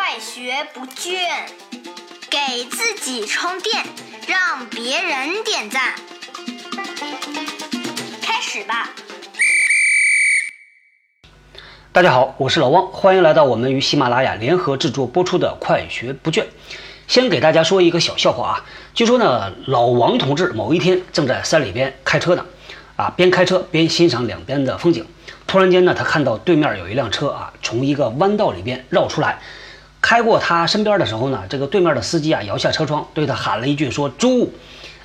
快学不倦，给自己充电，让别人点赞。开始吧！大家好，我是老汪，欢迎来到我们与喜马拉雅联合制作播出的《快学不倦》。先给大家说一个小笑话啊，据说呢，老王同志某一天正在山里边开车呢，啊，边开车边欣赏两边的风景。突然间呢，他看到对面有一辆车啊，从一个弯道里边绕出来，开过他身边的时候呢，这个对面的司机啊摇下车窗，对他喊了一句说“猪”，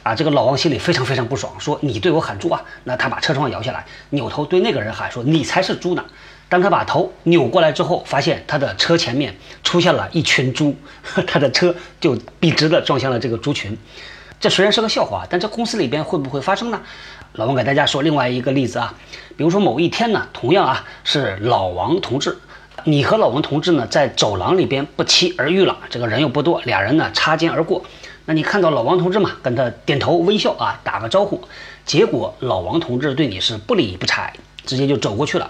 啊，这个老王心里非常非常不爽，说你对我喊猪啊？那他把车窗摇下来，扭头对那个人喊说你才是猪呢。当他把头扭过来之后，发现他的车前面出现了一群猪，他的车就笔直的撞向了这个猪群。这虽然是个笑话，但这公司里边会不会发生呢？老王给大家说另外一个例子啊，比如说某一天呢，同样啊是老王同志，你和老王同志呢在走廊里边不期而遇了，这个人又不多，俩人呢擦肩而过，那你看到老王同志嘛，跟他点头微笑啊，打个招呼，结果老王同志对你是不理不睬，直接就走过去了。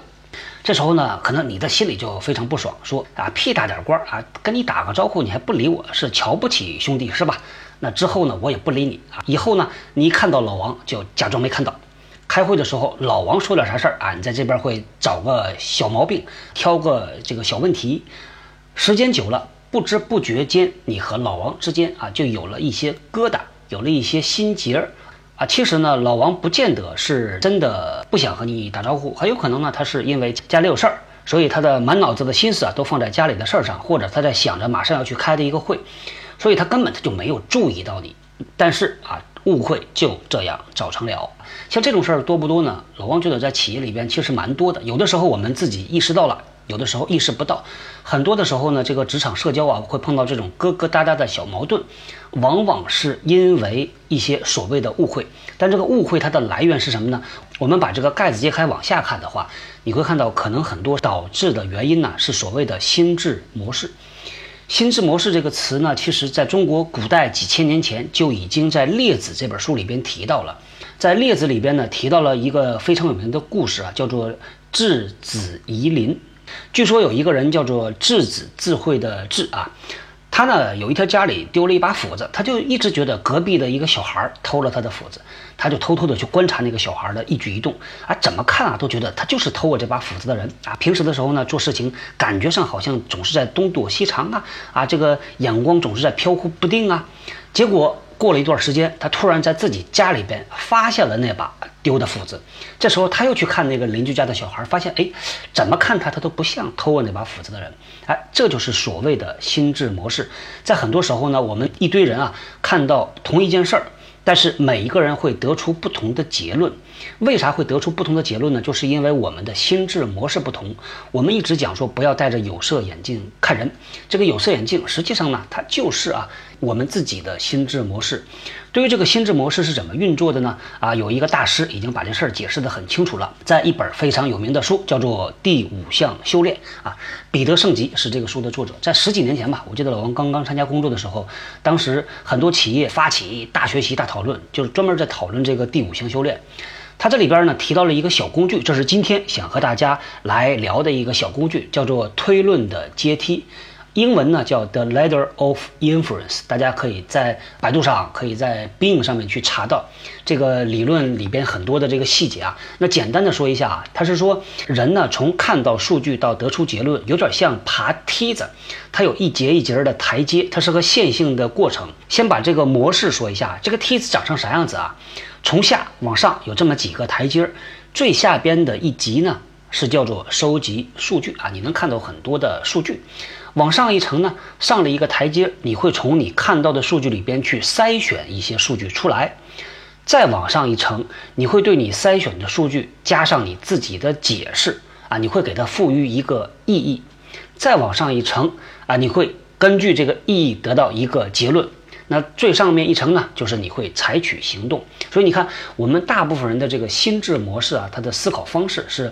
这时候呢，可能你的心里就非常不爽，说啊屁大点官啊，跟你打个招呼你还不理我，是瞧不起兄弟是吧？那之后呢，我也不理你啊。以后呢，你一看到老王就假装没看到。开会的时候，老王说点啥事儿啊，你在这边会找个小毛病，挑个这个小问题。时间久了，不知不觉间，你和老王之间啊，就有了一些疙瘩，有了一些心结儿啊。其实呢，老王不见得是真的不想和你打招呼，很有可能呢，他是因为家里有事儿，所以他的满脑子的心思啊，都放在家里的事儿上，或者他在想着马上要去开的一个会。所以他根本他就没有注意到你，但是啊，误会就这样造成了。像这种事儿多不多呢？老王觉得在企业里边其实蛮多的。有的时候我们自己意识到了，有的时候意识不到。很多的时候呢，这个职场社交啊，会碰到这种疙疙瘩瘩的小矛盾，往往是因为一些所谓的误会。但这个误会它的来源是什么呢？我们把这个盖子揭开往下看的话，你会看到可能很多导致的原因呢，是所谓的心智模式。心智模式这个词呢，其实在中国古代几千年前就已经在《列子》这本书里边提到了。在《列子》里边呢，提到了一个非常有名的故事啊，叫做智子夷陵。据说有一个人叫做智子，智慧的智啊。他呢有一天家里丢了一把斧子，他就一直觉得隔壁的一个小孩偷了他的斧子，他就偷偷的去观察那个小孩的一举一动啊，怎么看啊都觉得他就是偷我这把斧子的人啊。平时的时候呢做事情感觉上好像总是在东躲西藏啊啊，这个眼光总是在飘忽不定啊。结果过了一段时间，他突然在自己家里边发现了那把。丢的斧子，这时候他又去看那个邻居家的小孩，发现哎，怎么看他他都不像偷我那把斧子的人，哎，这就是所谓的心智模式。在很多时候呢，我们一堆人啊，看到同一件事儿。但是每一个人会得出不同的结论，为啥会得出不同的结论呢？就是因为我们的心智模式不同。我们一直讲说不要戴着有色眼镜看人，这个有色眼镜实际上呢，它就是啊我们自己的心智模式。对于这个心智模式是怎么运作的呢？啊，有一个大师已经把这事儿解释得很清楚了，在一本非常有名的书叫做《第五项修炼》啊，彼得圣吉是这个书的作者。在十几年前吧，我记得老王刚刚参加工作的时候，当时很多企业发起大学习大。讨论就是专门在讨论这个第五项修炼，他这里边呢提到了一个小工具，这是今天想和大家来聊的一个小工具，叫做推论的阶梯。英文呢叫 The Ladder of Inference，大家可以在百度上，可以在 Bing 上面去查到这个理论里边很多的这个细节啊。那简单的说一下啊，它是说人呢从看到数据到得出结论，有点像爬梯子，它有一节一节的台阶，它是个线性的过程。先把这个模式说一下，这个梯子长成啥样子啊？从下往上有这么几个台阶，最下边的一级呢是叫做收集数据啊，你能看到很多的数据。往上一层呢，上了一个台阶，你会从你看到的数据里边去筛选一些数据出来。再往上一层，你会对你筛选的数据加上你自己的解释啊，你会给它赋予一个意义。再往上一层啊，你会根据这个意义得到一个结论。那最上面一层呢，就是你会采取行动。所以你看，我们大部分人的这个心智模式啊，它的思考方式是。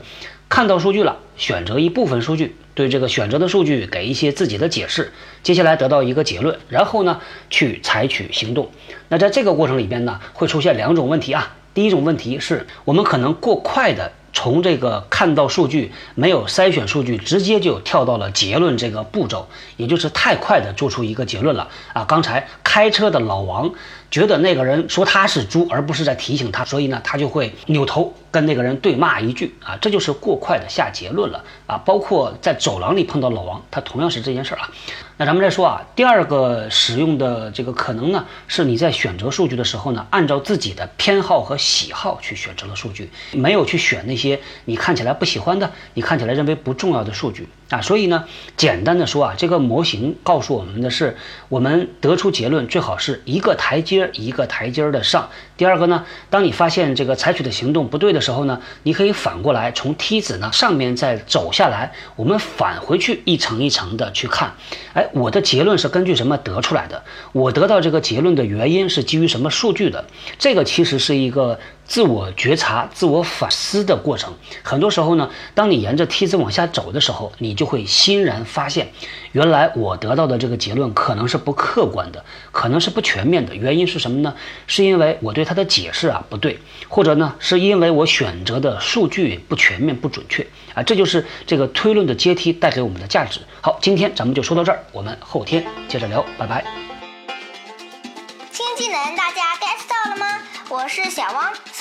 看到数据了，选择一部分数据，对这个选择的数据给一些自己的解释，接下来得到一个结论，然后呢去采取行动。那在这个过程里边呢，会出现两种问题啊。第一种问题是我们可能过快的从这个看到数据没有筛选数据，直接就跳到了结论这个步骤，也就是太快的做出一个结论了啊！刚才开车的老王觉得那个人说他是猪，而不是在提醒他，所以呢，他就会扭头跟那个人对骂一句啊，这就是过快的下结论了啊！包括在走廊里碰到老王，他同样是这件事儿啊。那咱们再说啊，第二个使用的这个可能呢，是你在选择数据的时候呢，按照自己的偏好和喜好去选择了数据，没有去选那些你看起来不喜欢的、你看起来认为不重要的数据啊。所以呢，简单的说啊，这个模型告诉我们的是，我们得出结论最好是一个台阶一个台阶的上。第二个呢，当你发现这个采取的行动不对的时候呢，你可以反过来从梯子呢上面再走下来，我们返回去一层一层的去看，哎。我的结论是根据什么得出来的？我得到这个结论的原因是基于什么数据的？这个其实是一个自我觉察、自我反思的过程。很多时候呢，当你沿着梯子往下走的时候，你就会欣然发现，原来我得到的这个结论可能是不客观的，可能是不全面的。原因是什么呢？是因为我对它的解释啊不对，或者呢，是因为我选择的数据不全面、不准确啊。这就是这个推论的阶梯带给我们的价值。好，今天咱们就说到这儿。我。们后天接着聊，拜拜。新技能大家 get 到了吗？我是小汪，